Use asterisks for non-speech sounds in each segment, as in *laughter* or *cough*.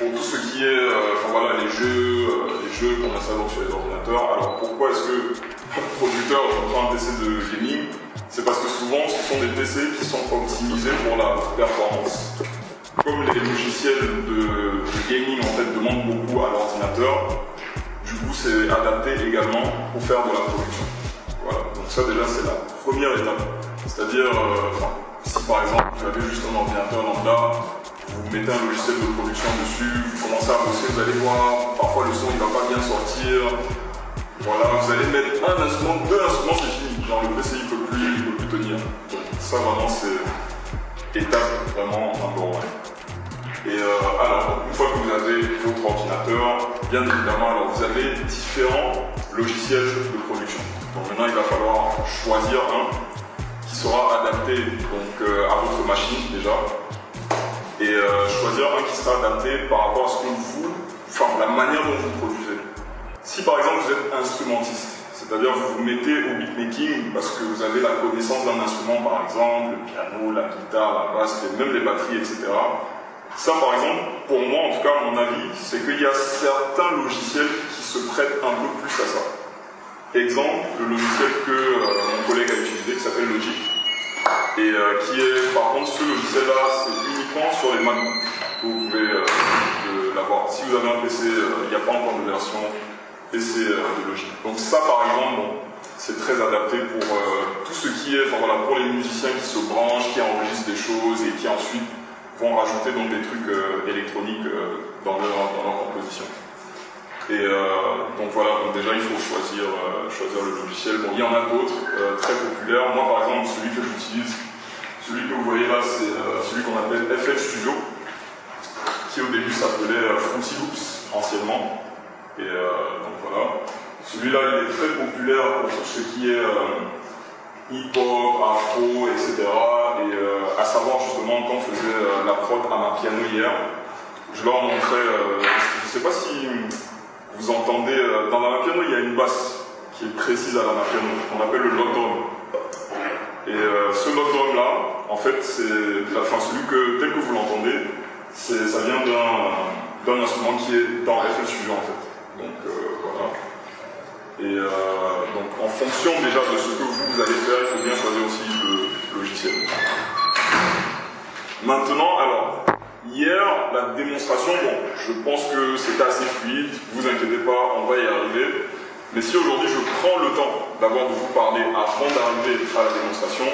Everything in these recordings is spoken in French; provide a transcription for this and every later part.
pour tout ce qui est, euh, voilà, les jeux, euh, les jeux qu'on installe sur les ordinateurs. Alors pourquoi est-ce que *laughs* producteur prend un PC de gaming? C'est parce que souvent ce sont des PC qui sont optimisés pour la performance. Comme les logiciels de, gaming en demandent beaucoup à l'ordinateur, du coup c'est adapté également pour faire de la production. Voilà, donc ça déjà c'est la première étape. C'est-à-dire, euh, si par exemple vous avez juste un ordinateur lambda, mettez un logiciel de production dessus, vous commencez à bosser, vous allez voir, parfois le son il va pas bien sortir. Voilà, vous allez mettre un instrument, deux instruments, c'est fini. Genre le PC il peut plus, il peut plus tenir. Ça vraiment c'est étape vraiment one. Et euh, alors, une fois que vous avez votre ordinateur, bien évidemment, alors vous avez différents logiciels de production. Donc maintenant, il va falloir choisir un qui sera adapté donc, euh, à votre machine déjà, et euh, choisir un qui sera adapté par rapport à ce que vous, enfin la manière dont vous produisez. Si par exemple vous êtes instrumentiste, c'est-à-dire vous vous mettez au beatmaking parce que vous avez la connaissance d'un instrument par exemple, le piano, la guitare, la basse, même les batteries, etc. Ça, par exemple, pour moi, en tout cas, mon avis, c'est qu'il y a certains logiciels qui se prêtent un peu plus à ça. Exemple, le logiciel que euh, mon collègue a utilisé, qui s'appelle Logic, et euh, qui est, par contre, ce logiciel-là, c'est uniquement sur les MacBooks que vous pouvez euh, l'avoir. Si vous avez un PC, il n'y a pas encore de version PC de Logic. Donc ça, par exemple, c'est très adapté pour tout ce qui est, enfin voilà, pour les musiciens qui se branchent, qui enregistrent des choses et qui ensuite vont rajouter donc des trucs euh, électroniques euh, dans leur composition. Et euh, donc voilà, donc déjà il faut choisir, choisir le logiciel. Bon, il y en a d'autres très populaires. Moi par exemple, celui que j'utilise, celui que vous voyez là, c'est celui qu'on appelle FL Studio, qui au début s'appelait Fruity Loops anciennement. Et donc voilà. Celui-là, il est très populaire pour ce qui est hip-hop, afro, etc. Et euh, à savoir justement quand on faisait euh, la prod à ma piano hier, je leur montrais, euh, je ne sais pas si vous entendez, dans la piano il y a une basse qui est précise à la piano, qu'on appelle le lock drum. Et ce lock drum là, en fait, c'est la fin, celui que tel que vous l'entendez, ça vient d'un instrument qui est dans FL Studio en fait. Donc voilà. Et euh, donc en fonction déjà de ce que vous, allez faire, il faut bien choisir aussi le logiciel. Maintenant, alors, hier, la démonstration, bon, je pense que c'était assez fluide, vous inquiétez pas, on va y arriver. Mais si aujourd'hui je prends le temps d'abord de vous parler avant d'arriver à la démonstration,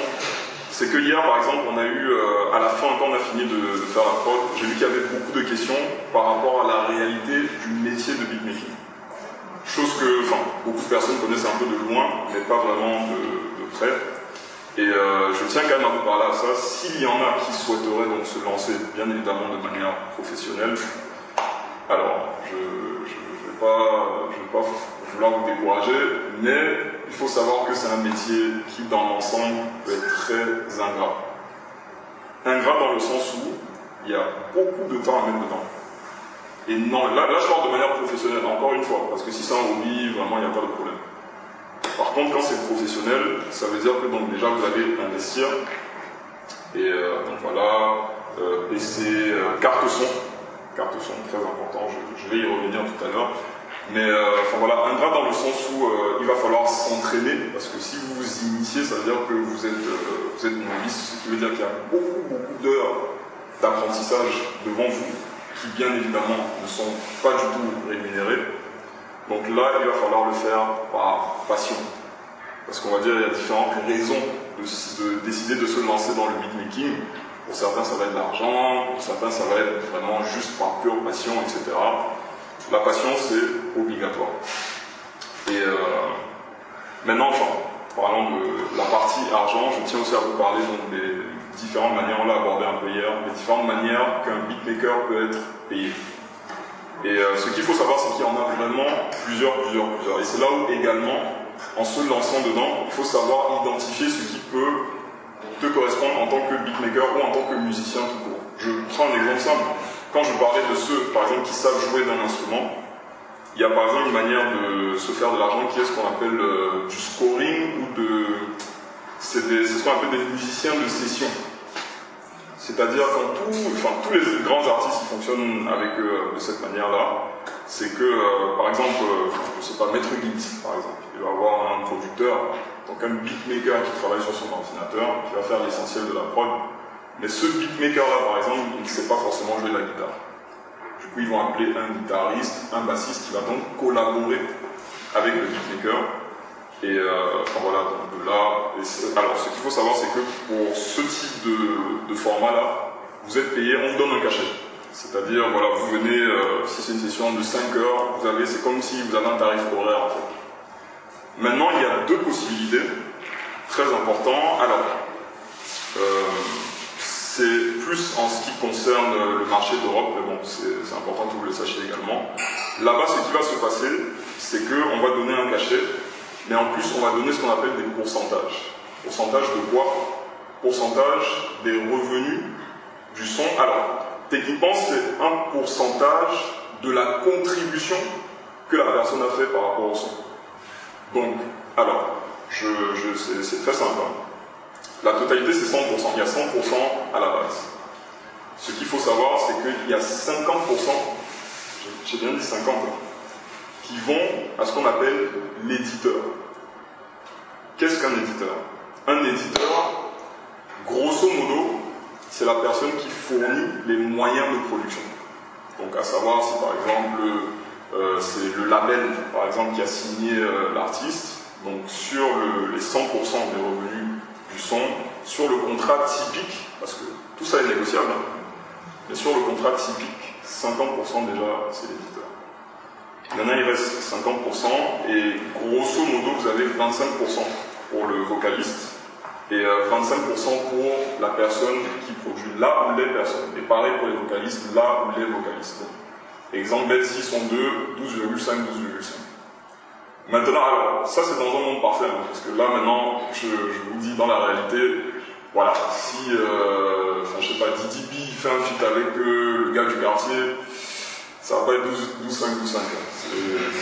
c'est que hier, par exemple, on a eu, euh, à la fin, quand on a fini de, faire la prod, j'ai vu qu'il y avait beaucoup de questions par rapport à la réalité du métier de beatmaking. Chose que enfin, beaucoup de personnes connaissent un peu de loin, mais pas vraiment de, près. Et euh, je tiens quand même à vous parler à ça. S'il y en a qui souhaiteraient donc se lancer, bien évidemment de manière professionnelle, alors je ne vais, pas, vais pas vouloir vous décourager, mais il faut savoir que c'est un métier qui, dans l'ensemble, peut être très ingrat. Ingrat dans le sens où il y a beaucoup de temps à mettre dedans. Et non, là, là je parle de manière professionnelle, encore une fois, parce que si c'est un hobby, vraiment, il n'y a pas de problème. Par contre, quand c'est professionnel, ça veut dire que donc déjà vous allez investir. Et euh, donc voilà, euh, PC, euh, carte son. Carte son, très important, je, vais y revenir tout à l'heure. Mais enfin voilà, un grade dans le sens où il va falloir s'entraîner, parce que si vous vous initiez, ça veut dire que vous êtes, vous êtes novice, ce qui veut dire qu'il y a beaucoup, beaucoup d'heures d'apprentissage devant vous qui bien évidemment ne sont pas du tout rémunérés. Donc là, il va falloir le faire par passion. Parce qu'on va dire, il y a différentes raisons de, décider de se lancer dans le beatmaking. Pour certains, ça va être l'argent, pour certains, ça va être vraiment juste par pure passion, etc. La passion, c'est obligatoire. Et euh, maintenant, enfin, parlant de la partie argent, je tiens aussi à vous parler des, différentes manières, on l'a abordé un peu hier, les différentes manières qu'un beatmaker peut être payé. Et euh, ce qu'il faut savoir, c'est qu'il y en a vraiment plusieurs, plusieurs, plusieurs. Et c'est là où également, en se lançant dedans, il faut savoir identifier ce qui peut te correspondre en tant que beatmaker ou en tant que musicien tout court. Je prends un exemple simple. Quand je parlais de ceux, par exemple, qui savent jouer d'un instrument, il y a par exemple une manière de se faire de l'argent qui est ce qu'on appelle euh, du scoring ou de. C'est ce qu'on appelle des musiciens de session. C'est-à-dire quand tous les grands artistes qui fonctionnent avec eux de cette manière-là, c'est que, euh, par exemple, euh, je sais pas, Maître Git, par exemple, il va avoir un producteur, donc un beatmaker qui travaille sur son ordinateur, qui va faire l'essentiel de la prod. Mais ce beatmaker-là, par exemple, il ne sait pas forcément jouer de la guitare. Du coup, ils vont appeler un guitariste, un bassiste qui va donc collaborer avec le beatmaker. Et euh, voilà, de là. alors, ce qu'il faut savoir, c'est que pour ce type de, format-là, vous êtes payé, on vous donne un cachet. C'est-à-dire, voilà, vous venez, euh, si c'est une session de 5 heures, vous avez, c'est comme si vous avez un tarif horaire en fait. Maintenant, il y a deux possibilités, très importantes. Alors, euh, c'est plus en ce qui concerne le marché d'Europe, mais bon, c'est important que vous le sachiez également. Là-bas, ce qui va se passer, c'est qu'on va donner un cachet, mais en plus, on va donner ce qu'on appelle des pourcentages. Pourcentage de quoi? Pourcentage des revenus du son. Alors, Techniquement, c'est un pourcentage de la contribution que la personne a fait par rapport au son. Donc, alors, je, c'est très simple. Hein. La totalité, c'est 100%. Il y a 100% à la base. Ce qu'il faut savoir, c'est qu'il y a 50%, j'ai bien dit 50, qui vont à ce qu'on appelle l'éditeur. Qu'est-ce qu'un éditeur? Un éditeur, grosso modo, c'est la personne qui fournit les moyens de production. Donc à savoir si par exemple euh, c'est le label par exemple qui a signé euh, l'artiste, donc sur les 100% des revenus du son, sur le contrat typique, parce que tout ça est négociable, hein, mais sur le contrat typique, 50% déjà c'est l'éditeur. Maintenant il reste 50% et grosso modo vous avez 25% pour le vocaliste et 25% euh, pour la personne qui produit là où les personnes. Et pareil pour les vocalistes, là où les vocalistes. Exemple bête 6 sont 2, 12,5, 12,5. Maintenant, alors, ça c'est dans un monde parfait, hein, parce que là maintenant, je, vous dis dans la réalité, voilà, si, euh, enfin je sais pas, B fait un feat avec euh, le gars du quartier, ça va pas être 12, 12 5, 12, 5. Hein.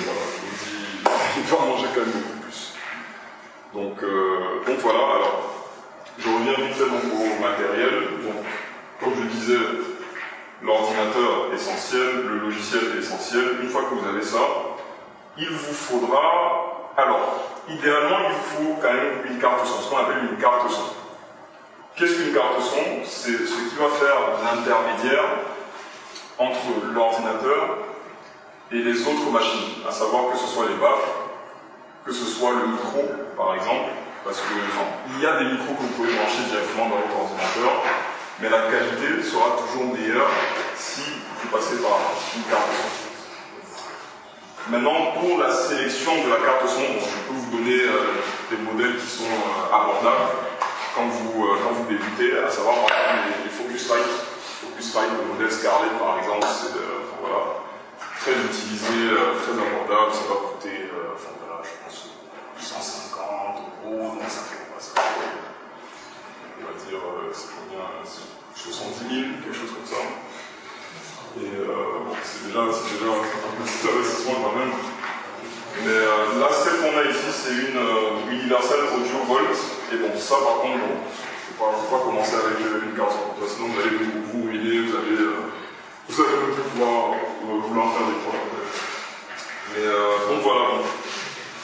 Voilà, je vous dis, il va manger quand même beaucoup plus. Donc, euh, donc voilà, alors, je reviens vite fait au matériel. Donc, comme je disais, l'ordinateur essentiel, le logiciel essentiel. Une fois que vous avez ça, il vous faudra, alors, idéalement, il faut quand même une carte son, ce qu'on appelle une carte son. Qu'est-ce qu'une carte son? C'est ce qui va faire l'intermédiaire entre l'ordinateur et les autres machines, à savoir que ce soit les baffes, que ce soit le micro, par exemple, parce que il y a des micros que vous pouvez brancher directement dans votre ordinateur, mais la qualité sera toujours meilleure si vous passez par une carte son. Maintenant, pour la sélection de la carte son, je peux vous donner euh, des modèles qui sont euh, abordables quand vous, euh, quand vous débutez, à savoir par exemple les, Focusrite. Focusrite, le modèle Scarlett par exemple, c'est voilà, très utilisé, très abordable, ça va coûter, enfin voilà, je pense 150 euros, non, ça fait quoi On va dire, euh, c'est combien 70 000, quelque chose comme ça. Et euh, bon, c'est déjà, déjà un petit investissement quand même. Mais euh, là, celle qu'on a ici, c'est une euh, Universal Audio Volt. Et bon, ça par contre, bon, il ne faut pas commencer avec une carte sinon vous allez vous, ruiner, vous allez, vous allez pouvoir vouloir faire des points. Mais donc voilà,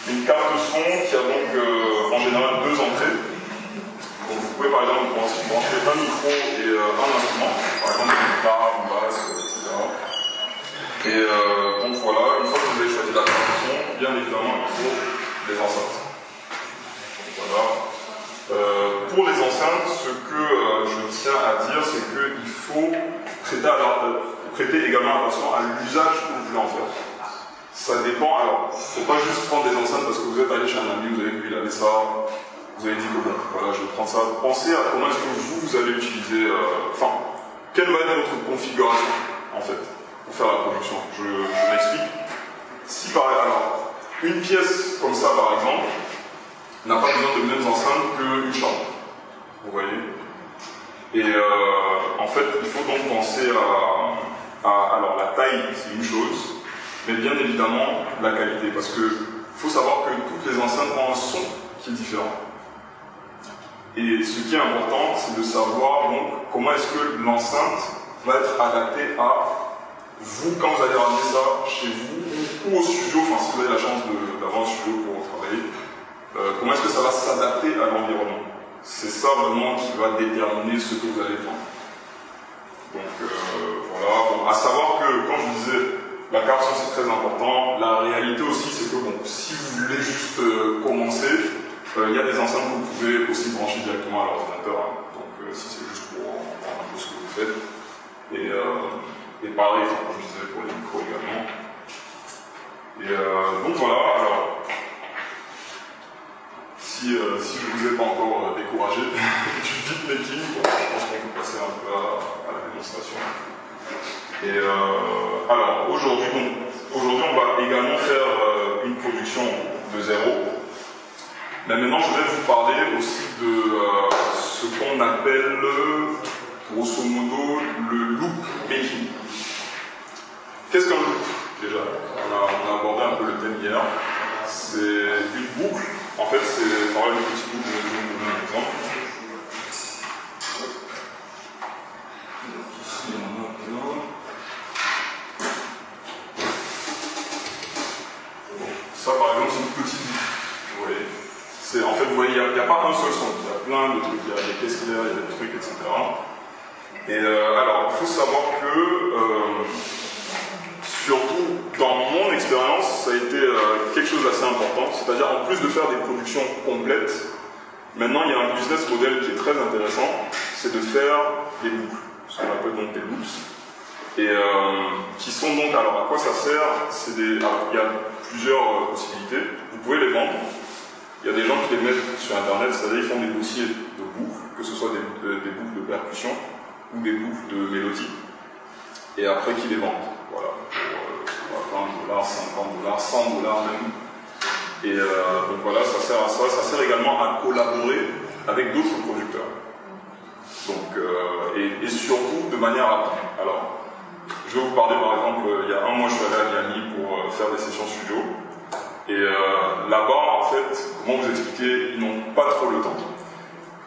une carte son qui a donc euh, en général deux entrées. Donc vous pouvez par exemple brancher un micro et euh, un instrument, par exemple une guitare, une basse, etc. Et euh, donc voilà, une fois que vous avez choisi la carte son, bien évidemment il faut les enceintes. Voilà. Pour les enceintes, ce que je tiens à dire, c'est qu'il faut prêter, prêter également attention à l'usage que vous voulez en faire. Ça dépend. Alors, faut pas juste prendre des enceintes parce que vous êtes allé chez un ami, vous avez vu, il avait ça, vous avez dit que bon, voilà, je vais prendre ça. Pensez à comment est-ce que vous, vous allez utiliser, euh, enfin, quelle va être votre configuration, en fait, pour faire la production. Je, m'explique. Si par alors, une pièce comme ça, par exemple, n'a pas besoin de mêmes enceintes qu'une chambre. Vous voyez Et euh, en fait, il faut donc penser à, alors la taille, c'est une chose, mais bien évidemment la qualité, parce que faut savoir que toutes les enceintes ont un son qui est différent. Et ce qui est important, c'est de savoir donc comment est-ce que l'enceinte va être adaptée à vous quand vous allez ramener ça chez vous ou au studio, enfin si vous avez la chance d'avoir un studio pour travailler, euh, comment est-ce que ça va s'adapter à l'environnement C'est ça vraiment qui va déterminer ce que vous allez prendre. Donc euh, voilà, à savoir que quand je disais la carte c'est très important, la réalité aussi c'est que bon, si vous voulez juste euh, commencer, il y a des enceintes que vous pouvez aussi brancher directement à l'ordinateur. Hein. donc si c'est juste pour voir un peu ce que vous faites. Et, et pareil, comme je disais pour les micros également. Et donc voilà, alors si, euh, si je ne vous ai pas encore euh, découragé *laughs* du beatmaking, je pense qu'on peut passer un peu à, la démonstration. Et euh, alors, aujourd'hui, aujourd'hui, on va également faire une production de zéro. Mais maintenant, je vais vous parler aussi de ce qu'on appelle, grosso modo, le loop making. Qu'est-ce qu'un loop? Déjà, on a abordé un peu le thème hier. C'est une boucle Ça, par exemple, c'est une petite. Vous En fait, vous voyez, il n'y a, pas un seul son. Il y a plein de trucs. Il y a des caisses il y a des trucs, etc. Et euh, alors, il faut savoir que. Euh, surtout dans mon expérience, ça a été euh, quelque chose d'assez important. C'est-à-dire, en plus de faire complètes, maintenant il y a un business model qui est très intéressant, c'est de faire des boucles, ce qu'on appelle donc des loops. Et euh, qui sont donc, alors à quoi ça sert? Il y a plusieurs euh, possibilités. Vous pouvez les vendre. Il y a des gens qui les mettent sur Internet, c'est-à-dire ils font des dossiers de boucles, que ce soit des, boucles de percussion ou des boucles de mélodie, et après qui les vendent. Voilà. 20 dollars, 50 dollars, 100 dollars même. Et euh, donc voilà, ça sert à ça. Ça sert également à collaborer avec d'autres producteurs. Euh, et, surtout de manière rapide. Alors, je vais vous parler par exemple, il y a un mois je suis allé à Miami pour euh, faire des sessions studio. Et là-bas, en fait, comment vous expliquer, ils n'ont pas trop le temps.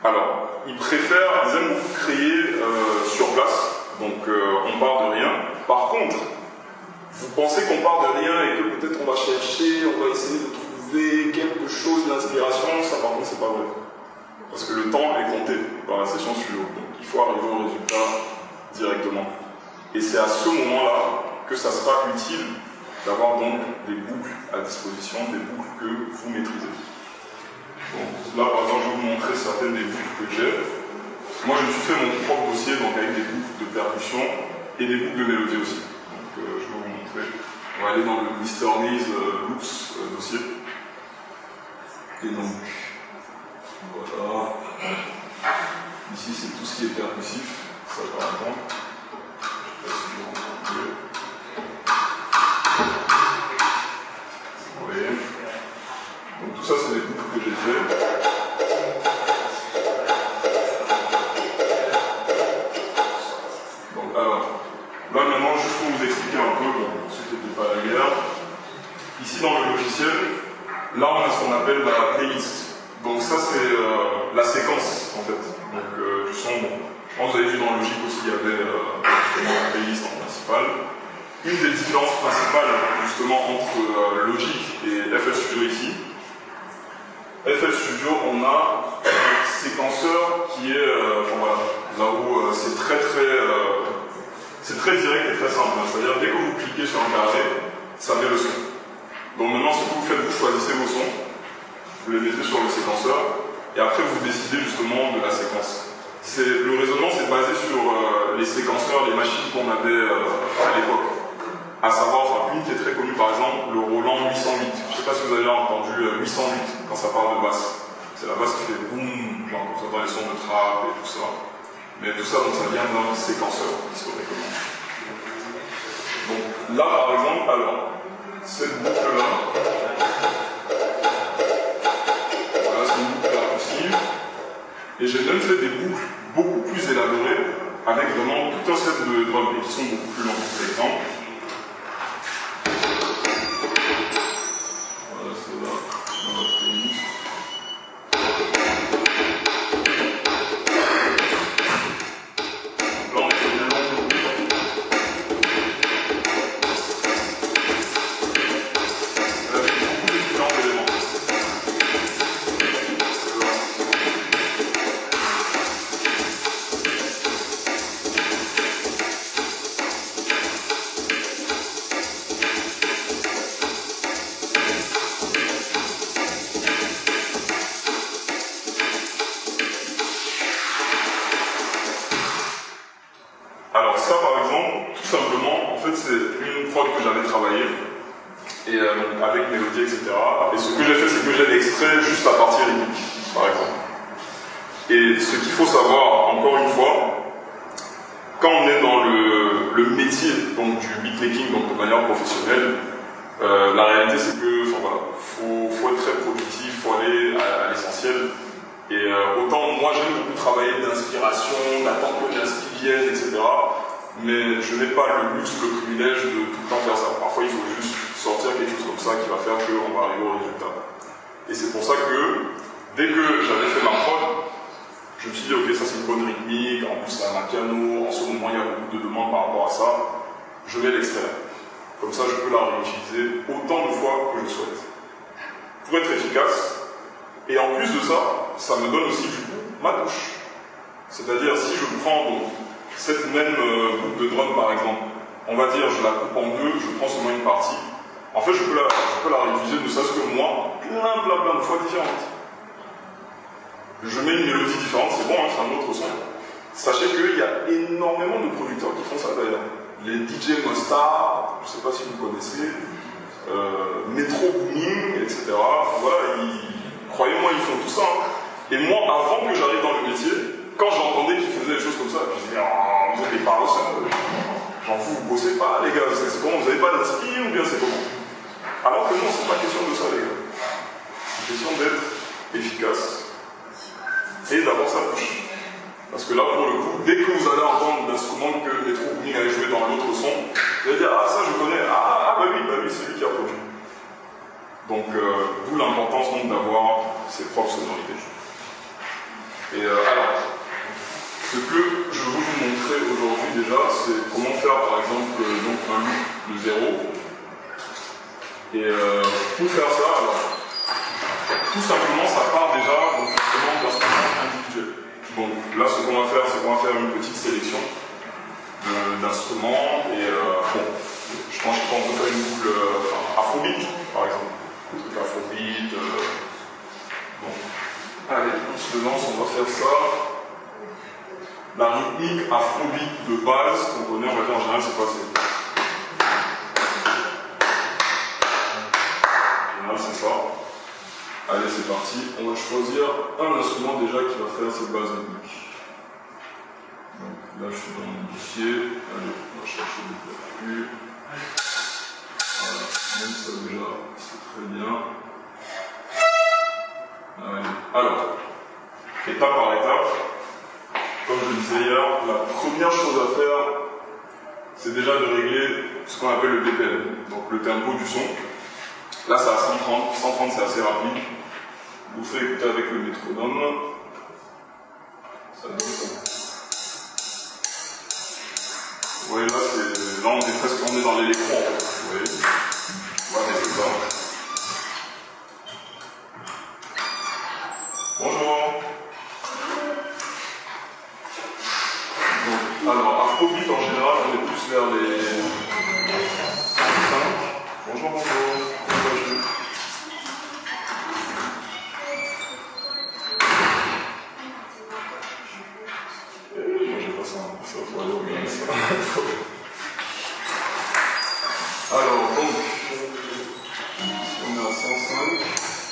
Alors, ils préfèrent, ils aiment créer sur place. Donc, on part de rien. Par contre, vous pensez qu'on part de rien et que peut-être on va chercher, on va essayer de trouver quelque chose d'inspiration, ça par contre c'est pas vrai. Parce que le temps est compté dans la session suivante. Donc il faut arriver au résultat directement. Et c'est à ce moment-là que ça sera utile d'avoir donc des boucles à disposition, des boucles que vous maîtrisez. Donc, là par exemple je vais vous montrer certaines des boucles que j'ai. Moi je me suis fait mon propre dossier donc avec des boucles de percussion et des boucles de mélodie aussi. Donc euh, je vais vous on va aller dans le Mr. Nice euh, euh, dossier. Et donc, voilà. Ici, c'est tout ce qui est percussif. Ça, par exemple. Parce que là, pour le coup, dès que vous allez entendre l'instrument que Metro Booming avait joué dans l'autre son, vous allez dire Ah, ça je connais, ah, ah bah oui, bah oui, c'est lui qui a produit. Donc, euh, d'où l'importance d'avoir ses propres sonorités. Et euh, alors, ce que je veux vous montrer aujourd'hui déjà, c'est comment faire par exemple donc, un loop de zéro. Et euh, pour faire ça, alors, tout simplement, ça part déjà donc, justement d'instruments individuels. Donc là, ce qu'on va faire, c'est qu'on va faire une petite sélection d'instruments. Et euh, bon, je pense qu'on peut faire une boucle euh, afrobeat, par exemple. Un truc afrobeat. Euh, bon. Allez, on se lance, on va faire ça. La rythmique afrobeat de base qu'on connaît, on va dire en général, c'est quoi C'est? En général, c'est ça. Allez, c'est parti. On va choisir un instrument déjà qui va faire cette base rythmique. Donc là, je suis dans mon dossier. Allez, on va chercher des percus. Voilà, même ça déjà, c'est très bien. Allez. Alors, étape par étape, comme je le disais hier, la première chose à faire, c'est déjà de régler ce qu'on appelle le BPM, donc le tempo du son. Là, c'est à 130. 130, c'est assez rapide. Vous faites écouter avec le métronome. Ça donne ça. Vous voyez, là, là, on est presque dans l'électron. Vous voyez Voilà, c'est ça. Bonjour. Donc, alors, Afrobeat, en général, on est plus vers les 5. Bonjour, bonjour. Alors, donc, on est à 105.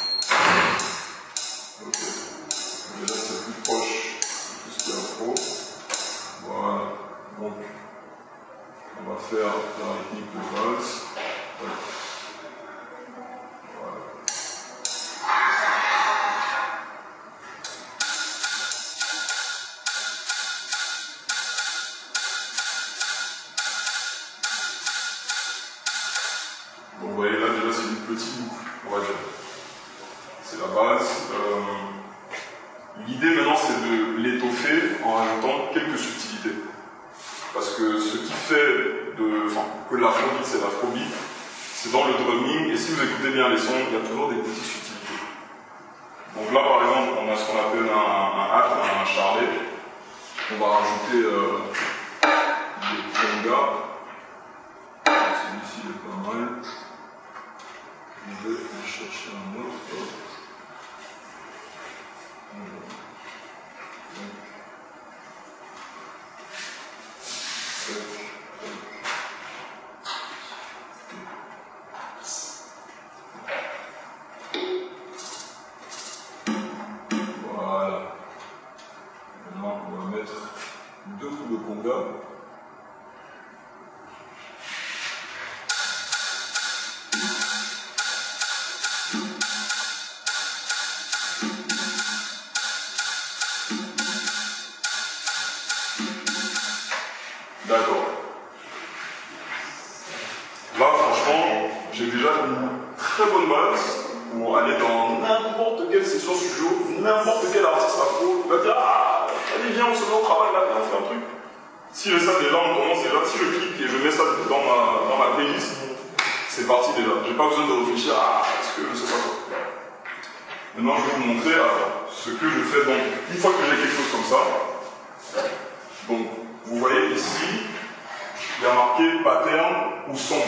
Il y a marqué pattern ou son.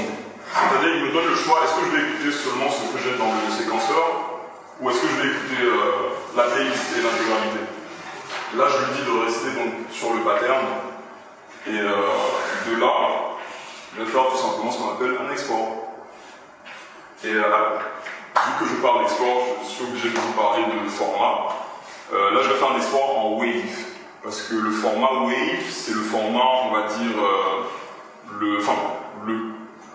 C'est-à-dire, il me donne le choix est-ce que je vais écouter seulement ce que j'ai dans le séquenceur ou est-ce que je vais écouter euh, la playlist et l'intégralité? Là, je lui dis de rester donc sur le pattern et euh, de là, je vais faire tout simplement ce qu'on appelle un export. Et euh, vu que je parle d'export, je suis obligé de vous parler de format. Euh, là, je vais faire un export en Wave. Parce que le format Wave, c'est le format, on va dire, le, enfin, le,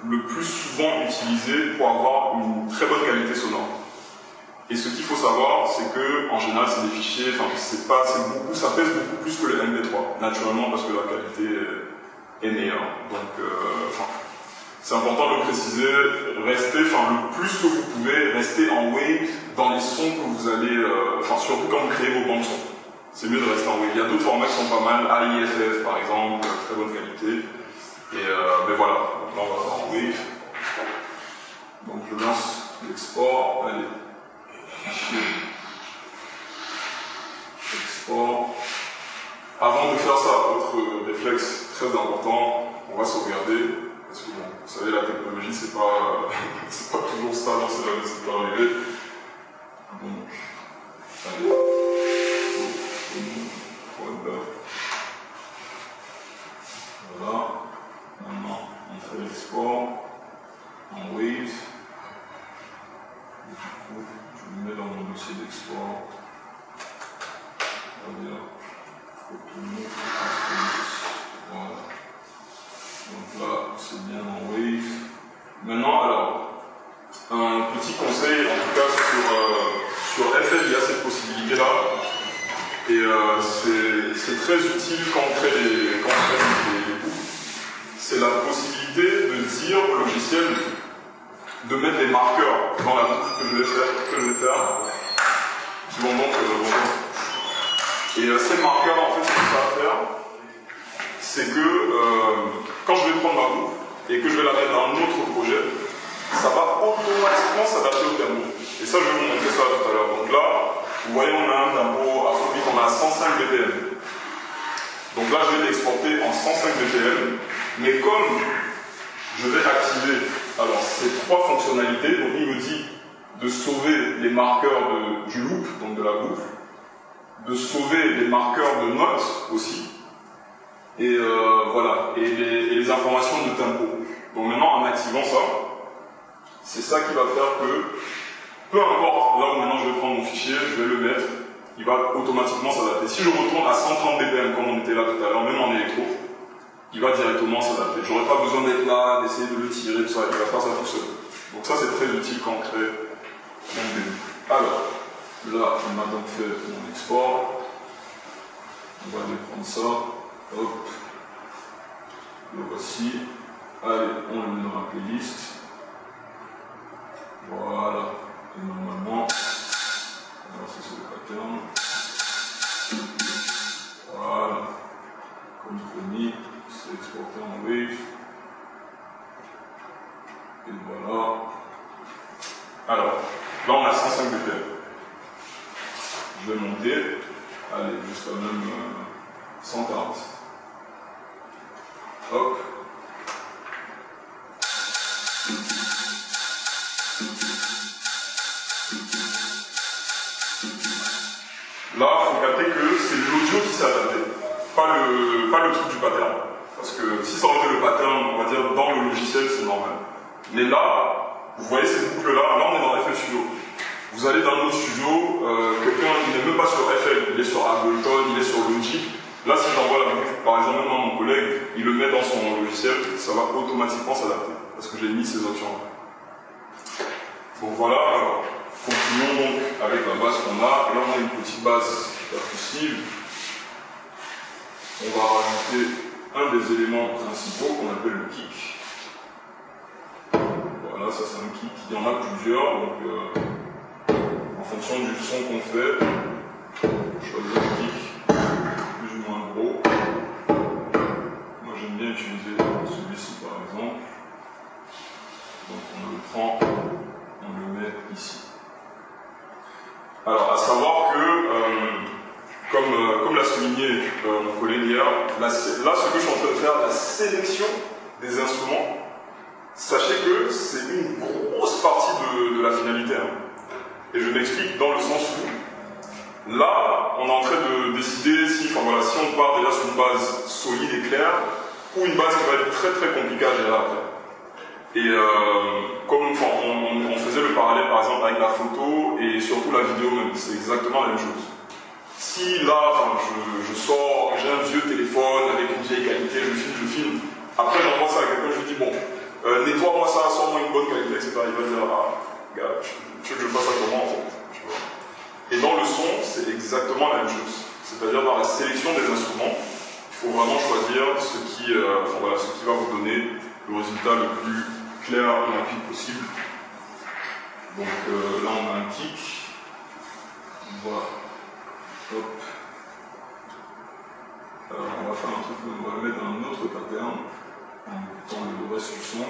le plus souvent utilisé pour avoir une très bonne qualité sonore. Et ce qu'il faut savoir, c'est que en général, c'est des fichiers, enfin, c'est pas, c'est beaucoup, ça pèse beaucoup plus que le MP3, naturellement, parce que la qualité est meilleure. Donc, euh, c'est important de le préciser. Restez, enfin, le plus que vous pouvez, rester en wave dans les sons que vous allez, euh, surtout quand vous créez vos bandes sons. C'est mieux de rester en wave. Il y a d'autres formats qui sont pas mal, AIFF par exemple, très bonne qualité. Et euh, mais voilà, donc là on va faire en wave. Donc je lance l'export. Allez. Export. Avant de faire ça, autre réflexe très important, on va sauvegarder. Parce que bon, vous savez, la technologie, c'est pas, *laughs* pas toujours stable, c'est pas arrivé. Donc, allez. Voilà. Maintenant, on fait l'export en Wave. Je le mets dans mon dossier d'export. Voilà. Donc là, c'est bien en Wave. Maintenant, alors, un petit conseil, en tout cas sur, euh, sur FL, il y a cette possibilité-là. Et euh, c'est très utile quand on crée des, quand on crée des, boucles. C'est la possibilité de dire au logiciel de mettre des marqueurs dans la boucle que je vais faire, que je vais faire qui vont donc euh, Et euh, ces marqueurs, en fait, ce que ça va faire, c'est que quand je vais prendre ma boucle et que je vais la mettre dans un autre projet, ça va automatiquement s'adapter au tempo. Et ça, je vais vous montrer ça tout à l'heure. Donc là, vous voyez, on a un tempo afrobeat, on a 105 BPM. Donc là, je vais l'exporter en 105 BPM, mais comme je vais activer alors ces trois fonctionnalités. Donc il me dit de sauver les marqueurs de, du loop, donc de la boucle, de sauver les marqueurs de notes aussi, et euh, voilà, et les, informations de tempo. Donc maintenant en activant ça, c'est ça qui va faire que peu importe là où maintenant je vais prendre mon fichier, je vais le mettre, il va automatiquement s'adapter. Si je retourne à 130 dBm comme on était là tout à l'heure, même en électro, il va directement s'adapter. J'aurais pas besoin d'être là, d'essayer de le tirer, tout ça, il va faire ça tout seul. Donc ça c'est très utile quand on crée mon début. Alors, là on a donc fait mon export. On va aller prendre ça. Hop. Le voici. Allez, on le met dans la playlist. Voilà. Normalement, c'est le pattern. Voilà. Comme promis c'est exporté en Wave. Et voilà. Alors, là on a 105 BPM. Je vais monter, allez, jusqu'à même 140. Euh, Hop. Pas le, pas le truc du pattern. Parce que si ça été le pattern, on va dire, dans le logiciel, c'est normal. Mais là, vous voyez cette boucle-là, là on est dans FL Studio. Vous allez dans notre studio, euh, quelqu'un qui n'est même pas sur FL, il est sur Ableton, il est sur Logic. Là, si j'envoie la boucle, par exemple, à mon collègue, il le met dans son logiciel, ça va automatiquement s'adapter. Parce que j'ai mis ces options-là. Donc voilà, alors, continuons donc avec la base qu'on a. Là, on a une petite base percussive. On va rajouter un des éléments principaux qu'on appelle le kick. Voilà, ça c'est un kick. Il y en a plusieurs, donc euh, en fonction du son qu'on fait, on choisit un kick plus ou moins gros. Moi j'aime bien utiliser celui-ci par exemple. Donc on le prend, on le met ici. Alors à savoir que, euh, comme, euh, comme l'a souligné mon collègue hier, là ce que je suis en train de faire, la sélection des instruments, sachez que c'est une grosse partie de, la finalité. Hein. Et je m'explique dans le sens où, là, on est en train de décider si, enfin, voilà, on part déjà sur une base solide et claire, ou une base qui va être très très compliquée à gérer après. Et euh, comme on, faisait le parallèle par exemple avec la photo et surtout la vidéo même, c'est exactement la même chose. Si là, je, sors, j'ai un vieux téléphone avec une vieille qualité, je filme, je filme, après, j'envoie ça à quelqu'un, je lui dis, bon, euh, nettoie-moi ça, sors-moi une bonne qualité, etc. Il va dire, ah, gars, tu, veux que je fasse ça comment en fait Et dans le son, c'est exactement la même chose. C'est-à-dire dans la sélection des instruments, il faut vraiment choisir ce qui, euh, voilà, ce qui va vous donner le résultat le plus clair et rapide possible. Donc euh, là, on a un kick. Voilà. Hop. Alors, on va faire un truc, on va mettre un autre pattern en le reste du son.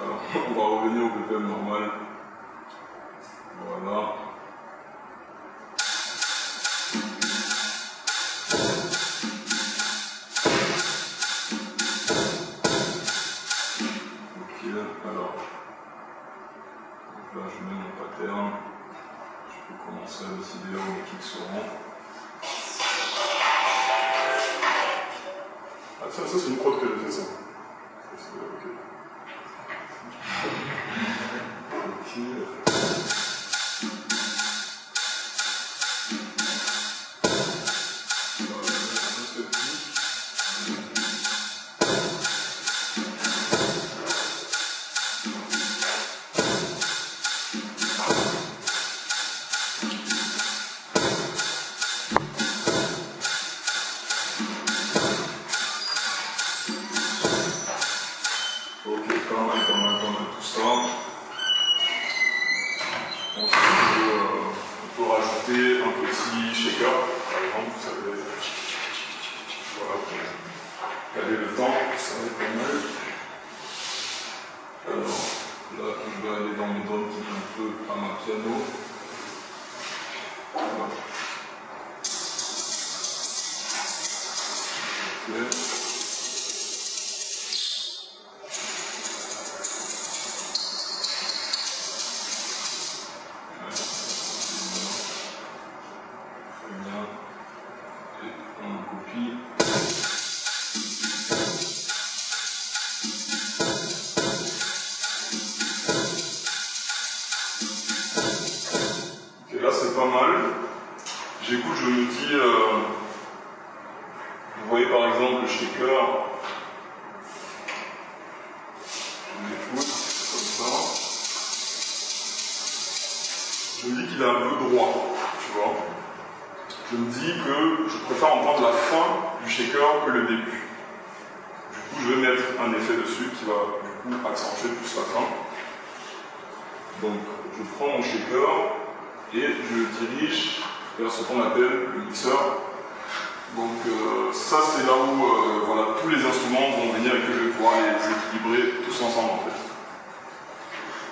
Alors, *laughs* on va revenir au BPM normal. Voilà. Ok, alors. Là, je mets mon pattern. Peux commencer à décider où. Ah, ça, ça c'est une prod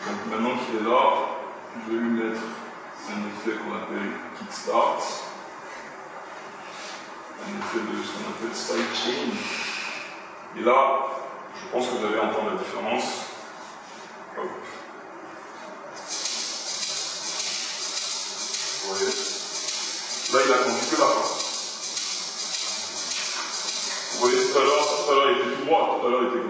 Donc maintenant qu'il est là, je vais lui mettre un effet qu'on appelle kickstart, un effet de ce qu'on appelle sidechain. Et là, je pense que vous allez entendre la différence. Hop. Vous voyez Là, il a conduit que la fin. Vous voyez, tout à l'heure, tout à l'heure, il était tout droit, tout à l'heure, il était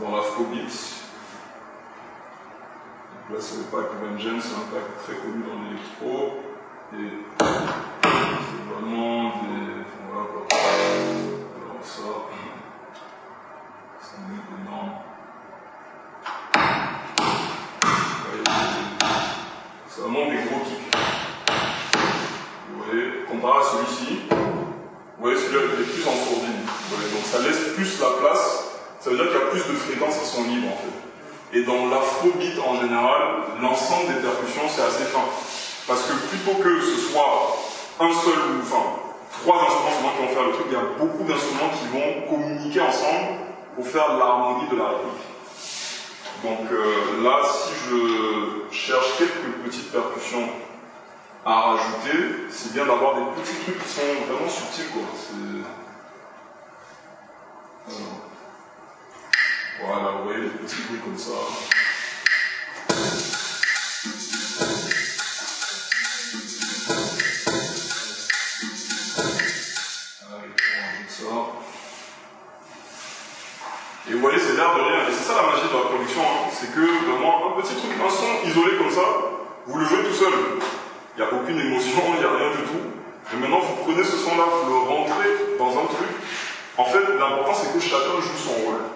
dans l'afrobeat. Là, c'est le pack Vengeance, c'est un pack très connu dans l'électro. Et c'est vraiment des. Voilà quoi. Alors, ça. Met énorme. C'est vraiment des gros kicks. Vous voyez, comparé à celui-ci, vous voyez, celui-là est plus en sourdine. Donc ça laisse plus la place. Ça veut dire qu'il y a qui sont libres en fait. Et dans l'afrobeat en général, l'ensemble des percussions c'est assez fin. Parce que plutôt que ce soit un seul, enfin trois instruments qui vont faire le truc, il y a beaucoup d'instruments qui vont communiquer ensemble pour faire l'harmonie de la rythmique. Donc euh, là, si je cherche quelques petites percussions à rajouter, c'est bien d'avoir des petits trucs qui sont vraiment subtils. Quoi. Voilà, vous voyez les petits bruits comme ça. Allez, on ça. Et vous voyez, c'est l'air de rien. Et c'est ça la magie de la production. Hein. C'est que vraiment, un petit truc, un son isolé comme ça, vous le jouez tout seul. Il n'y a aucune émotion, il n'y a rien du tout. Et maintenant, vous prenez ce son-là, vous le rentrez dans un truc. En fait, l'important, c'est que chacun joue son rôle.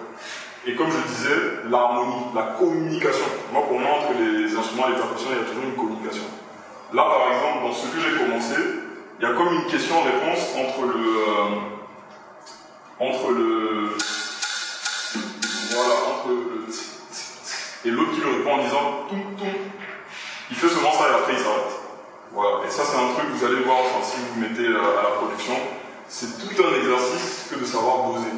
Et comme je disais, l'harmonie, la communication. Moi, pour moi, entre les instruments et les percussions, il y a toujours une communication. Là, par exemple, dans ce que j'ai commencé, il y a comme une question-réponse entre le. Euh, entre le. Voilà, entre le. Et l'autre qui le répond en disant tout, tout. Il fait seulement ça et après il s'arrête. Voilà. Et ça, c'est un truc que vous allez voir enfin, si vous vous mettez euh, à la production. C'est tout un exercice que de savoir doser.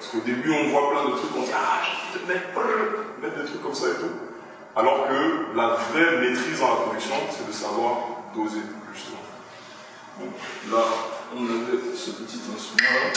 Parce qu'au début, on voit plein de trucs, on dit Ah, je vais mettre, mettre des trucs comme ça et tout. Alors que la vraie maîtrise dans la production, c'est de savoir doser, justement. Donc là, on avait ce petit instrument-là.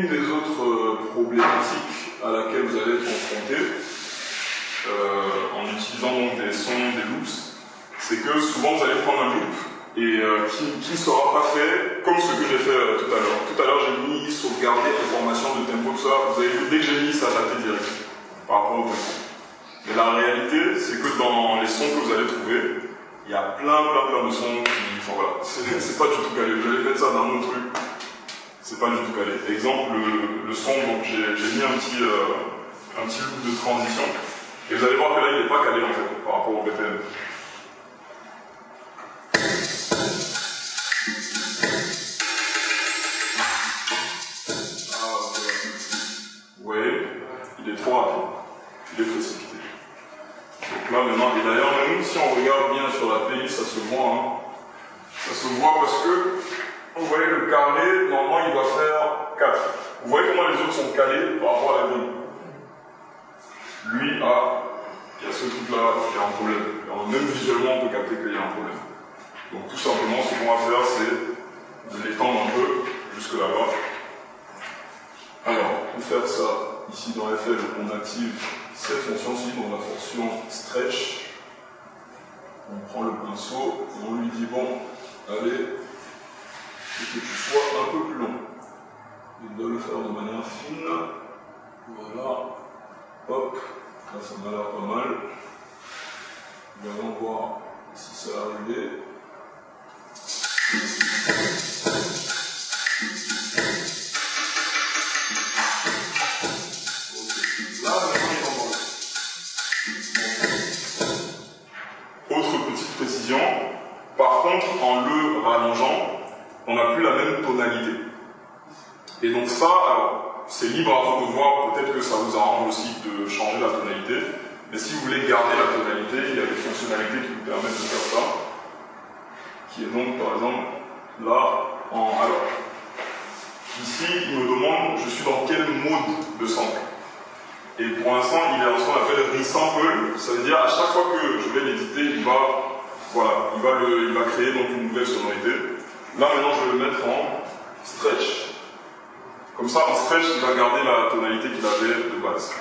Une des autres euh, problématiques à laquelle vous allez être confronté, euh, en utilisant donc des sons, des loops, c'est que souvent vous allez prendre un loop et euh, qui ne sera pas fait comme ce que j'ai fait tout à l'heure. Tout à l'heure, j'ai mis sauvegarder information de tempo, tout ça. Vous avez vu, dès que j'ai mis, ça daté direct par rapport au tempo. Mais la réalité, c'est que dans les sons que vous allez trouver, il y a plein, plein, plein de sons qui. Enfin voilà, c'est pas du tout calé. Vous allez mettre ça dans autre truc, c'est pas du tout calé. Exemple, le, le son, donc j'ai mis un petit, euh, un petit loop de transition. Et vous allez voir que là, il n'est pas calé en fait par rapport au BPM. il est trop rapide, il est précipité. Donc là maintenant, et d'ailleurs même si on regarde bien sur la pays, ça se voit, hein. ça se voit parce que, vous voyez le carré, normalement il doit faire 4. Vous voyez comment les autres sont calés par rapport à la grille Lui, ah, il y a ce truc-là, il y a un problème. même visuellement, on peut capter qu'il y a un problème. Donc tout simplement, ce qu'on va faire, c'est de l'étendre un peu jusque là-bas. Alors, pour faire ça, Ici dans FL, on active cette fonction-ci, donc la fonction stretch. On prend le pinceau et on lui dit bon, allez, que tu sois un peu plus long. Il doit le faire de manière fine. Voilà. Hop. Ça m'a l'air pas mal. Allons voir si ça va arriver. On n'a plus la même tonalité. Et donc ça, c'est libre à vous de voir, peut-être que ça vous arrange aussi de changer la tonalité. Mais si vous voulez garder la tonalité, il y a des fonctionnalités qui vous permettent de faire ça. Qui est donc, par exemple, là, en... Alors, ici, il me demande, je suis dans quel mode de sample? Et pour l'instant, il est en ce qu'on appelle resample, ça veut dire à chaque fois que je vais l'éditer, il va voilà, il va, le, il va créer donc une nouvelle sonorité. Là maintenant je vais le mettre en stretch. Comme ça en stretch il va garder la tonalité qu'il avait de base.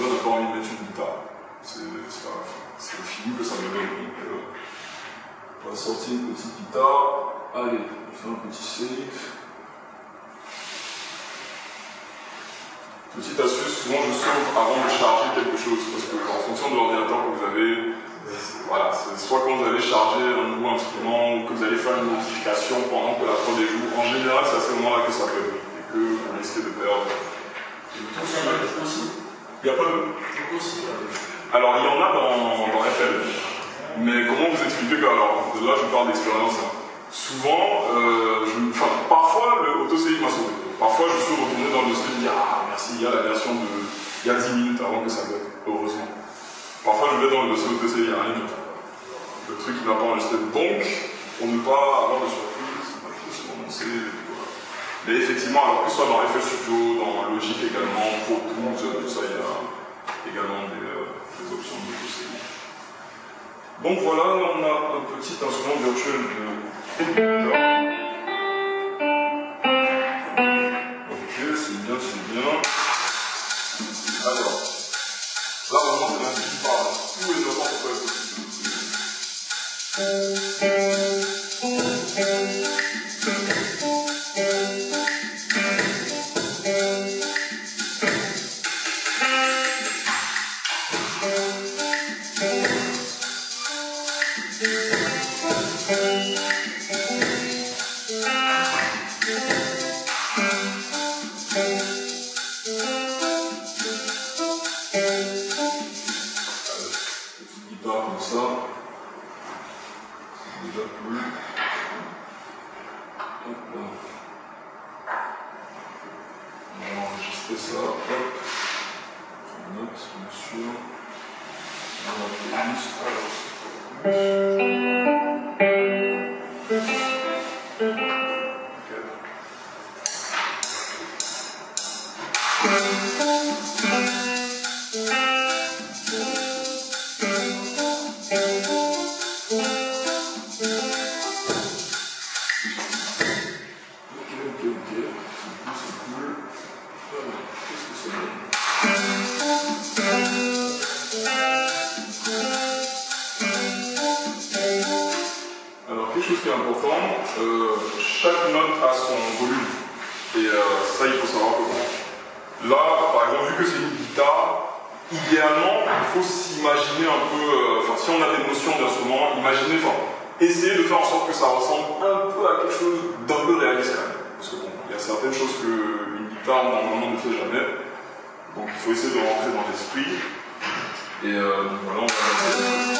là, j'ai pas envie de mettre une guitare. C'est le feeling que ça me donne. On va sortir une petite guitare. Allez, on fait un petit safe. Petite astuce, souvent je sauve avant de charger quelque chose, parce que en fonction de l'ordinateur que vous avez, voilà, soit quand vous allez charger un nouveau instrument ou que vous allez faire une modification pendant que la prod est joue, en général c'est à ce moment-là que ça peut et que vous risquez de perdre. Tout ça aussi il n'y a pas de. Alors il y en a dans, dans FL, mais comment vous expliquer que, alors là je parle d'expérience, hein. souvent, euh, je, parfois le AutoCI m'a sauvé. Parfois je suis retourné dans le dossier et dire Ah merci, il y a la version de. Il y a 10 minutes avant que ça bug, heureusement. Parfois je vais dans le dossier AutoCI, il n'y a rien d'autre. Le truc qui n'a pas enregistré. Donc, pour ne pas avoir de surprise, c'est. Mais effectivement, alors que ce soit dans FL Studio, dans Logic également, Pro Tools, tout ça, il y a également des. Euh, options de Donc voilà, on a un petit instrument virtuel de Ok, c'est bien, c'est bien. Alors, là vraiment c'est un qui parle. Tout est devant Donc il faut essayer de rentrer dans l'esprit. Et euh, voilà, on va passer.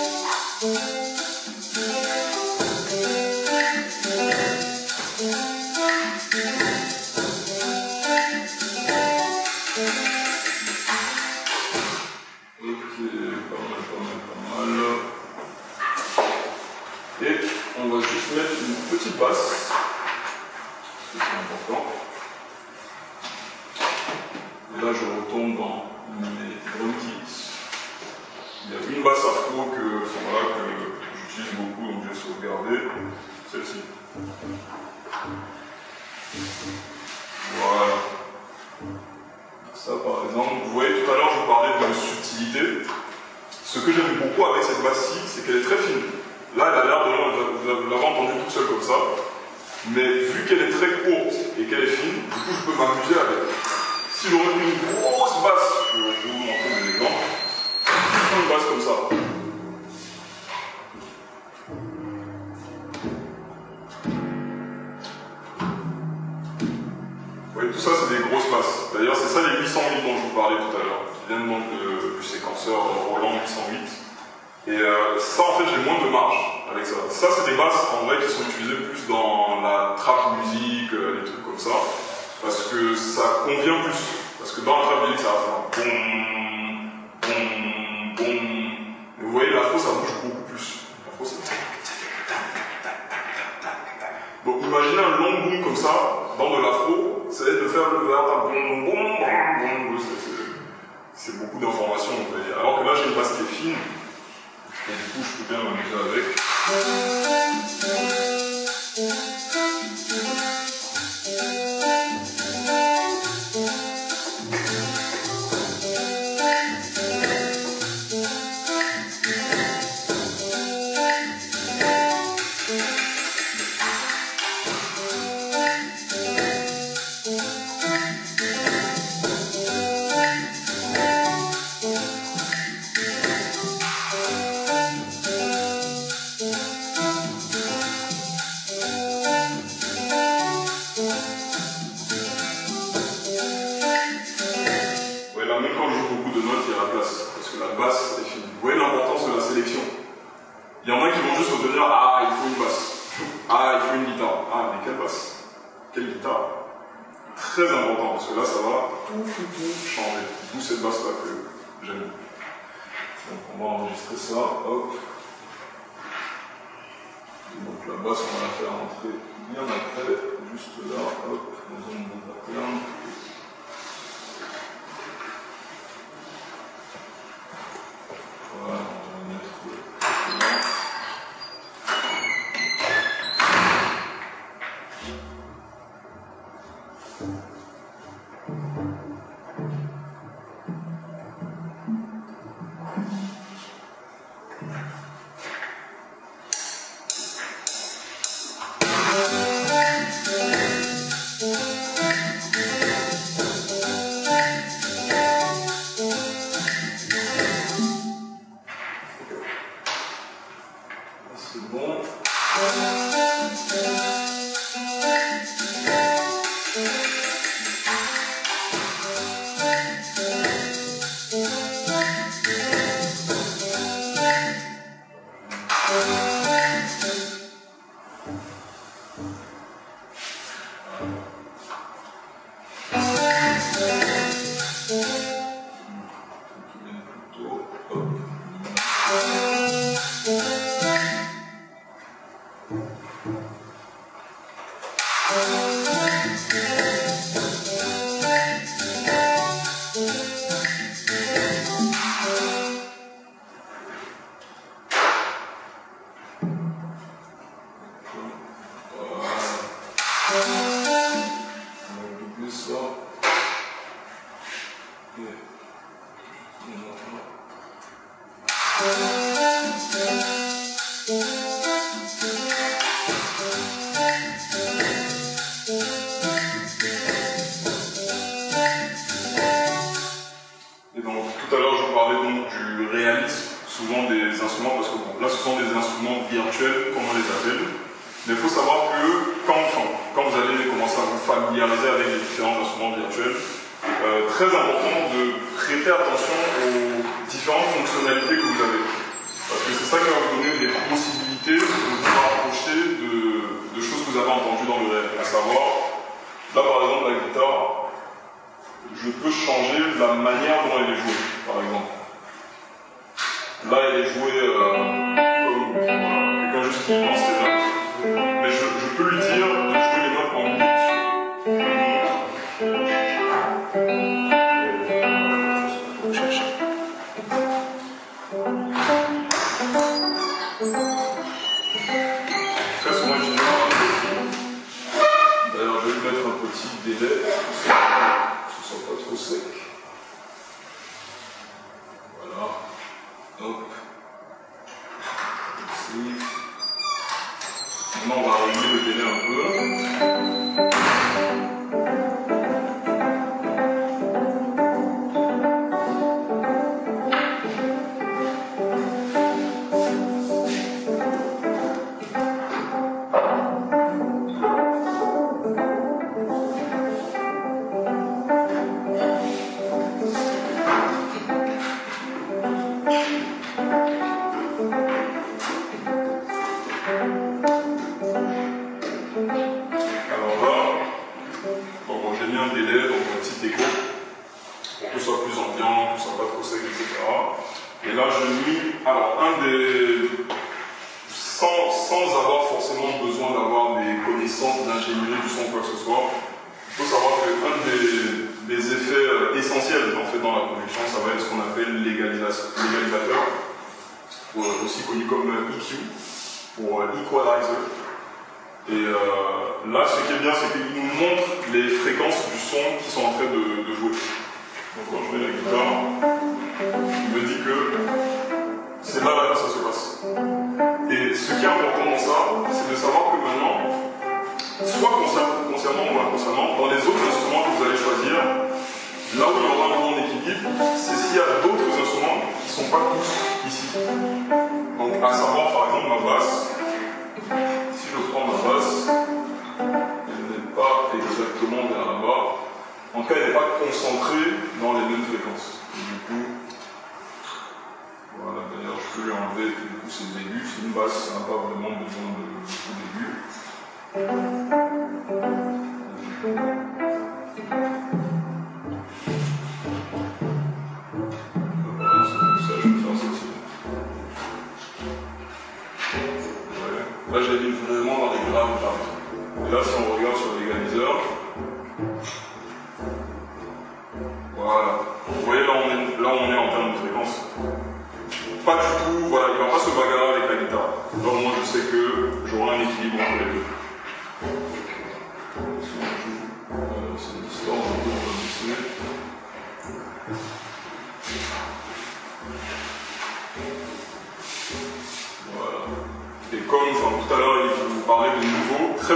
être possible. là, je retombe dans mes kits. Il y a une basse afro que, que j'utilise beaucoup, donc je vais sauvegarder. Celle-ci. Voilà. Ça par exemple, vous voyez tout à l'heure je parlais de subtilité. Ce que j'aime beaucoup avec cette basse-ci, c'est qu'elle est très fine. Là, elle a l'air de vous l'avez entendu toute seule comme ça. Mais vu qu'elle est très courte et qu'elle est fine, du coup je peux m'amuser avec. Si j'aurais une grosse basse, je vais vous montrer des exemples, une basse comme ça. tout ça, c'est des grosses masses. D'ailleurs, c'est ça les 808 dont je vous parlais tout à l'heure, qui viennent donc du séquenceur Roland 808. Et euh, ça, en fait, j'ai moins de marge avec ça. Ça, c'est des basses, en vrai, qui sont utilisées plus dans la trap musique, euh, des trucs comme ça, parce que ça convient plus. Parce que dans la trap musique, ça va faire boum, boum, boum. Et vous voyez, l'afro, ça bouge beaucoup plus. L'afro, c'est... Bon, imaginez un long boom comme ça, dans de l'afro, c'est de faire le verbe bon, bon, bon, bon, c'est beaucoup d'informations, Alors que là, j'ai une base qui est fine, et du coup, je peux bien m'amuser avec. Thank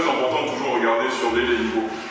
très important de toujours regarder sur les niveaux.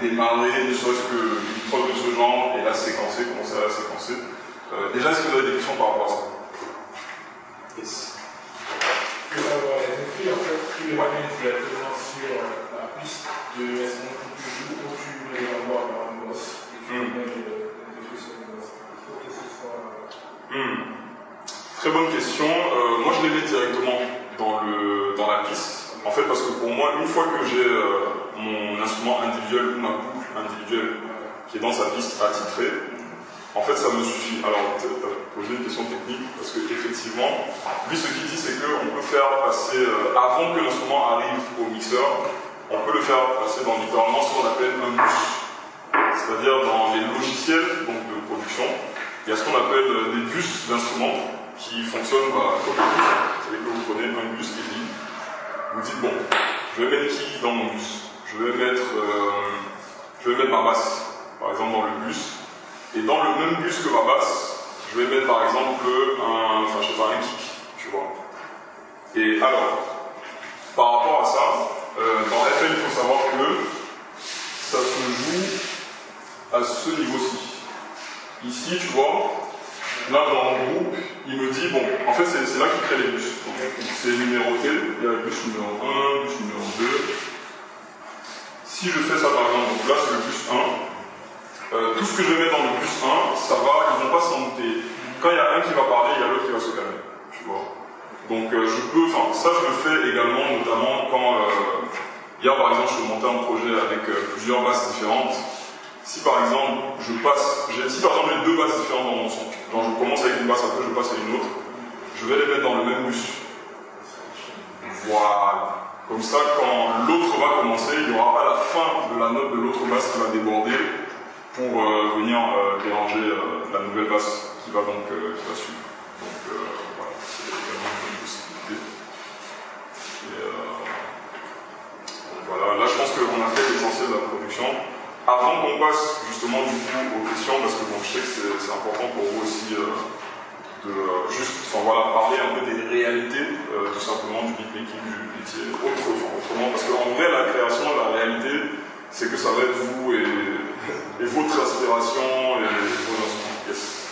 démarrer ne serait-ce qu'une preuve de ce genre et la séquencer, commencer à la séquencer. Euh, déjà, est-ce que vous avez des questions par rapport à ça? Yes. Que d'avoir les effets, en fait, tous les ouais. directement sur la piste de est-ce tu joues ou tu les avoir un boss et tu mets les effets sur le boss. Pour que ce soit. Euh, hmm. Très bonne question. Euh, moi, je les mets directement dans, le, dans la piste. En fait, parce que pour moi, une fois que j'ai euh, mon instrument individuel ou ma boucle individuelle qui est dans sa piste attitrée, en fait, ça me suffit. Alors, tu as posé une question technique, parce qu'effectivement, lui, ce qu'il dit, c'est qu'on peut faire passer, euh, avant que l'instrument arrive au mixeur, on peut le faire passer dans littéralement ce qu'on appelle un bus. C'est-à-dire, dans les logiciels donc, de production, il y a ce qu'on appelle euh, des bus d'instruments qui fonctionnent bah, comme un bus. Vous savez que vous prenez un bus qui dit, vous dites, bon, je vais mettre qui dans mon bus? Je vais mettre, euh, je vais mettre ma basse, par exemple, dans le bus. Et dans le même bus que ma basse, je vais mettre par exemple un, enfin, je un kick, tu vois. Et alors, par rapport à ça, euh, dans FL, il faut savoir que ça se joue à ce niveau-ci. Ici, tu vois, là dans mon groupe, il me dit, bon, en fait, c'est là qu'il crée les bus. C'est numéroté, il y a le bus numéro 1, bus numéro 2. Si je fais ça par exemple, donc là c'est le bus 1, euh, tout ce que je mets dans le bus 1, ça va, ils vont pas s'en douter. Quand il y a un qui va parler, il y a l'autre qui va se calmer. Tu vois Donc euh, je peux, enfin ça je le fais également notamment quand euh, hier par exemple je montais un projet avec plusieurs basses différentes. Si par exemple je passe, si par exemple j'ai deux basses différentes dans mon son, genre je commence avec une basse, après je passe à une autre, je vais les mettre dans le même bus. Voilà. Comme ça, quand l'autre va commencer, il n'y aura pas la fin de la note de l'autre basse qui va déborder pour euh, venir euh, déranger euh, la nouvelle basse qui va donc qui va suivre. Donc voilà, c'est également une possibilité. Et, voilà, là je pense qu'on a fait l'essentiel de la production. Avant qu'on passe justement du coup aux questions, parce que je sais que c'est important pour vous aussi de juste enfin, voilà, parler un peu des réalités tout simplement du beatmaking, du métier, autre, autrement, parce qu'en vrai la création, la réalité, c'est que ça va être vous et et votre aspiration et vos instruments. Yes.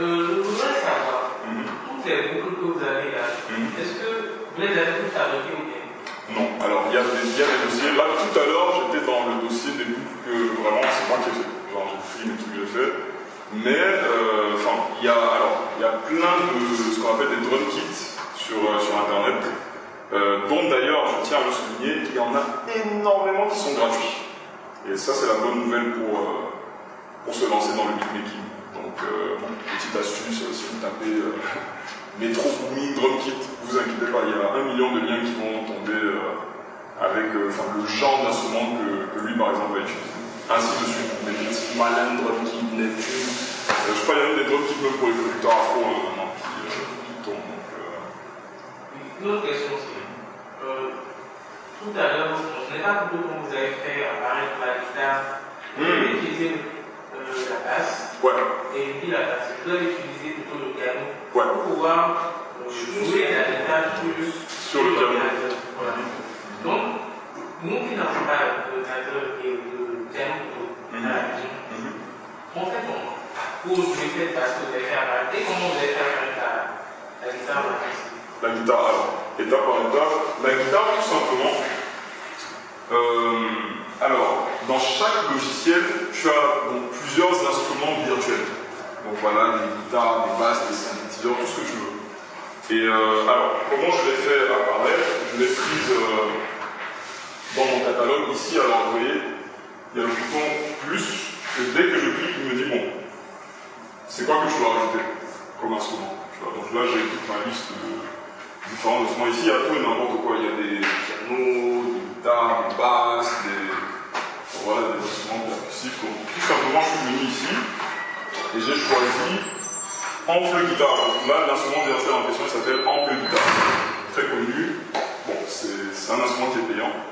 Euh, je voudrais savoir, toutes les boucles que vous avez là, -hmm. est-ce que vous les avez toutes fabriquées ou bien? Non, alors il y, a des, il y a des dossiers. Là, tout à l'heure, j'étais dans le dossier des boucles que vraiment c'est moi qui ai fait. Genre, j'ai pris mes trucs que j'ai fait. Mais, euh, il y a, y a plein de ce qu'on appelle des drum kits sur, euh, sur Internet, euh, dont d'ailleurs, je tiens à le souligner, il y en a énormément qui sont gratuits. Et ça, c'est la bonne nouvelle pour, pour se lancer dans le beatmaking. Donc, petite astuce, si vous tapez *laughs* Metro Booming Drum Kit, vous inquiétez pas, il y a un million de liens qui vont tomber avec le genre d'instrument que, que, lui, par exemple, va utiliser. Ainsi de suite. Des kits Malin, Drum Kit, Neptune. je crois qu'il y a même des drum kits même pour les producteurs afro hein, maintenant qui, qui tombent. Donc, Une autre question, c'est tout à l'heure, je n'ai pas compris comment vous avez fait apparaître la guitare. Vous avez mmh. utilisé euh, la basse ouais. et puis la basse. Vous avez utilisé plutôt le piano ouais. pour pouvoir euh, jouer la guitare plus sur le piano. Voilà. Donc, nous qui n'avons pas l'ordinateur et le basse que vous avez et comment vous avez fait la, la guitare la guitare, alors, étape par étape. La guitare, tout simplement. Euh, alors, dans chaque logiciel, tu as plusieurs instruments virtuels. Donc voilà, des guitares, des basses, des synthétiseurs, tout ce que tu veux. Et euh, alors, comment je l'ai fait apparaître Je l'ai prise euh, dans mon catalogue. Ici, alors vous voyez, il y a le bouton plus. Et dès que je clique, il me dit bon, c'est quoi que je dois rajouter comme instrument Donc là, j'ai toute ma liste de différents instruments. Ici, il y a tout et n'importe quoi. Il y a des pianos, des guitares, des basses, des, voilà, des instruments percussifs. Tout simplement, je suis venu ici et j'ai choisi ample guitare. Donc là, l'instrument virtuel en question s'appelle ample guitare. Très connu. Bon, c'est un instrument qui est payant.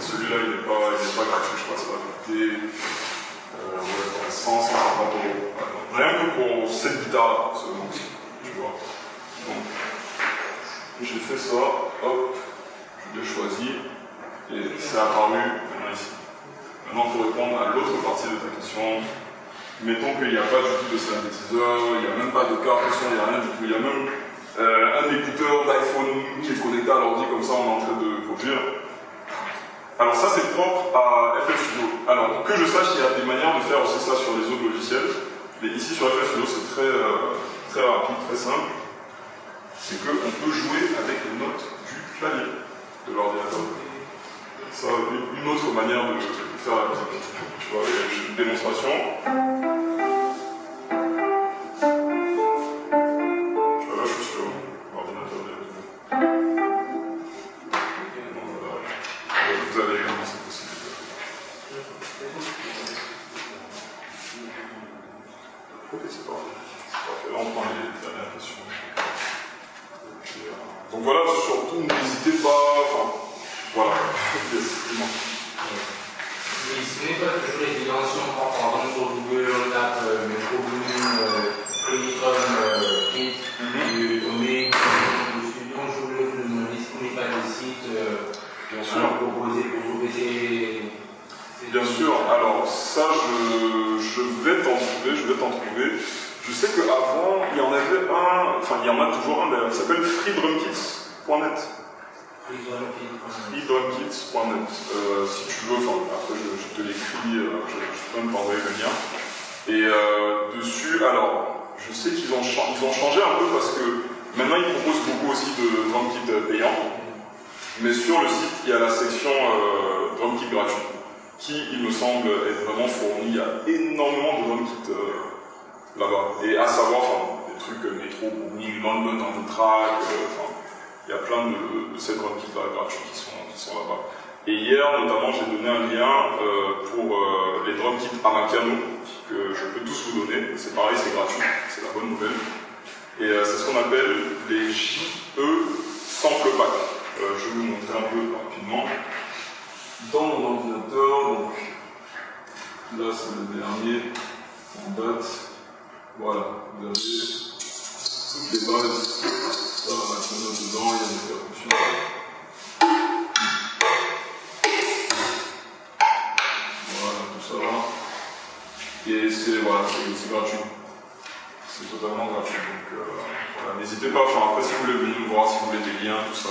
Celui-là, il n'est pas, pas, gratuit, je. Ça va coûter euh, ouais, 100, 150 euros. Rien que pour cette guitare-là, tu vois. Donc, j'ai fait ça, hop, je l'ai choisi, et c'est apparu maintenant ici. Maintenant, pour répondre à l'autre partie de ta question, mettons qu'il n'y a pas du tout de synthétiseur, il n'y a même pas de carte il n'y a rien du tout, il y a même euh, un écouteur d'iPhone qui est connecté à l'ordi, comme ça on est en train de produire. Alors ça, c'est propre à FL Studio. Alors, que je sache, il y a des manières de faire aussi ça sur les autres logiciels. Mais ici, sur FL Studio, c'est très, euh, très rapide, très simple. C'est qu'on peut jouer avec les notes du clavier de l'ordinateur. Ça, une autre manière de faire la musique. Tu vois, une démonstration. Je sais qu'avant, il y en avait un, enfin il y en a toujours un d'ailleurs, il s'appelle freedrumkits.net. freedrumkits.net. Euh, si tu veux, enfin après je, te l'écris, euh, je, je, peux le lien. Et euh, dessus, alors, je sais qu'ils ont, changé un peu parce que maintenant ils proposent beaucoup aussi de drumkits payants. Mais sur le site, il y a la section euh, drumkits gratuit qui, il me semble, est vraiment fourni. Il y a énormément de gens qui quittent là-bas. Et à savoir, des trucs euh, métro, Booming, London, dans le track, il y a plein de, de ces drones qui gratuits qui sont, qui sont là-bas. Et hier, notamment, j'ai donné un lien euh, pour euh, les drum kits Amapiano, que je peux tous vous donner. C'est pareil, c'est gratuit, c'est la bonne nouvelle. Et euh, c'est ce qu'on appelle les JE Sample Pack. Euh, je vais vous montrer un peu rapidement dans mon ordinateur. Donc là, c'est le dernier en date. Voilà, vous avez toutes les bases. Ça, on a dedans, il y a des percussions. Hein. et c'est voilà, gratuit. C'est totalement gratuit. Donc euh, voilà, n'hésitez pas. Enfin, après, si vous voulez venir me voir, si vous voulez des liens, tout ça.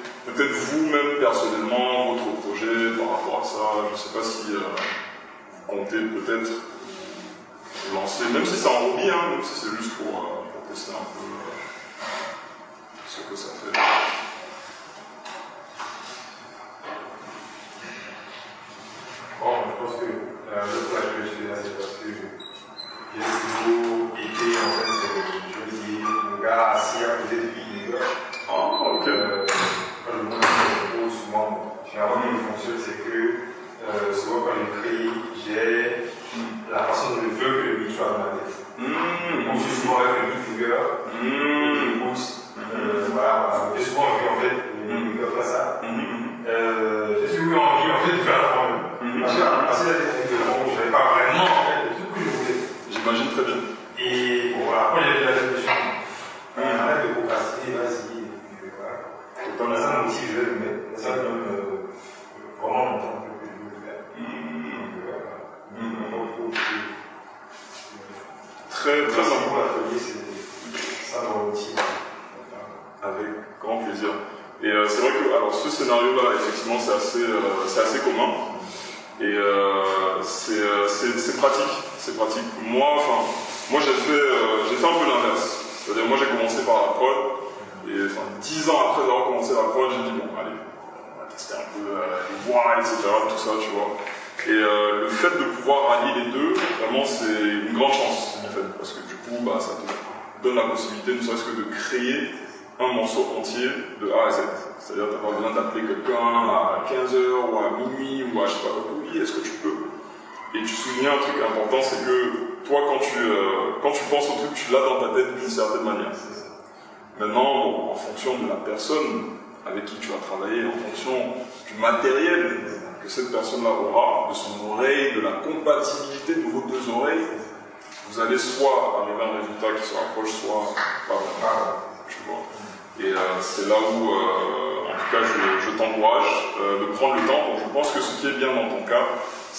Peut-être vous-même personnellement, votre projet par rapport à ça, je ne sais pas si euh, vous comptez peut-être lancer, même si c'est un hobby, hein, même si c'est juste pour, euh, pour, tester un peu euh, ce que ça fait. Bon, je pense que la raison pour laquelle je suis là, c'est parce que j'ai toujours été en fait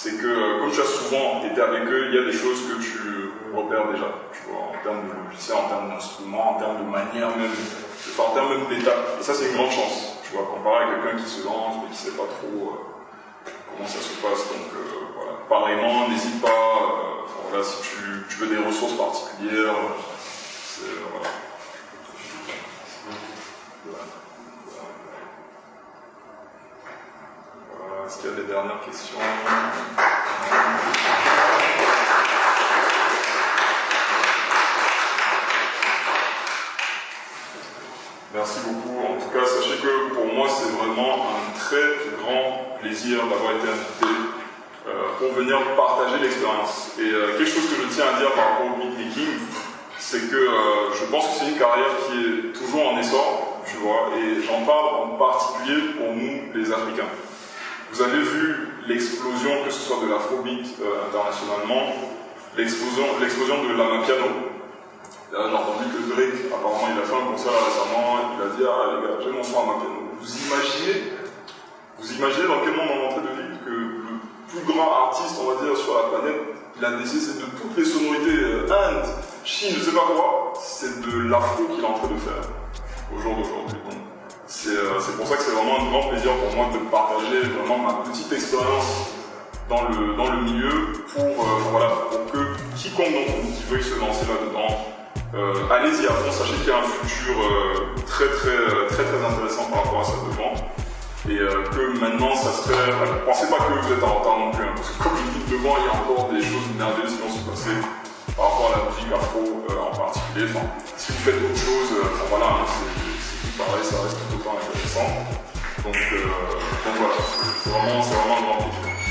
c'est que comme tu as souvent été avec eux, il y a des choses que tu repères déjà, tu vois, en termes de logiciel, en termes d'instruments, en termes de manière même, en termes même d'étapes. Et ça, c'est une grande chance, tu vois, comparé à quelqu'un qui se lance mais qui ne sait pas trop comment ça se passe. Donc voilà, pareillement, n'hésite pas, voilà, si tu, tu, veux des ressources particulières, voilà. Dernières questions Merci beaucoup. En tout cas, sachez que pour moi, c'est vraiment un très grand plaisir d'avoir été invité euh, pour venir partager l'expérience. Et euh, quelque chose que je tiens à dire par rapport au beatmaking, c'est que euh, je pense que c'est une carrière qui est toujours en essor, tu vois, et j'en parle en particulier pour nous, les Africains. Vous avez vu l'explosion, que ce soit de l'afrobeat euh, internationalement, l'explosion de l'amapiano. J'ai entendu que Drake, apparemment, il a fait un concert récemment, il a dit Ah les gars, j'ai mon son amapiano. Vous imaginez, vous imaginez dans quel monde on est en train de vivre que le plus grand artiste, on va dire, sur la planète, il a décidé de toutes les sonorités, euh, Inde, Chine, je sais pas quoi, c'est de l'afro qu'il est en train de faire au jour d'aujourd'hui. Euh, c'est pour ça que c'est vraiment un grand plaisir pour moi de partager vraiment ma petite expérience dans le, dans le milieu pour, euh, voilà, pour que quiconque qui veut se lancer là-dedans, euh, allez-y à fond, sachez qu'il y a un futur très, très, très très intéressant par rapport à ça devant. Et que maintenant, ça serait. Ne pensez pas que vous êtes en retard non plus, hein, parce que comme je dis devant, il y a encore des choses merveilleuses qui vont se passer par rapport à la musique afro en particulier. Si vous faites autre chose, voilà, hein, c'est pareil, ça reste tout autant intéressant. Donc, euh, donc voilà, c'est vraiment, vraiment un grand.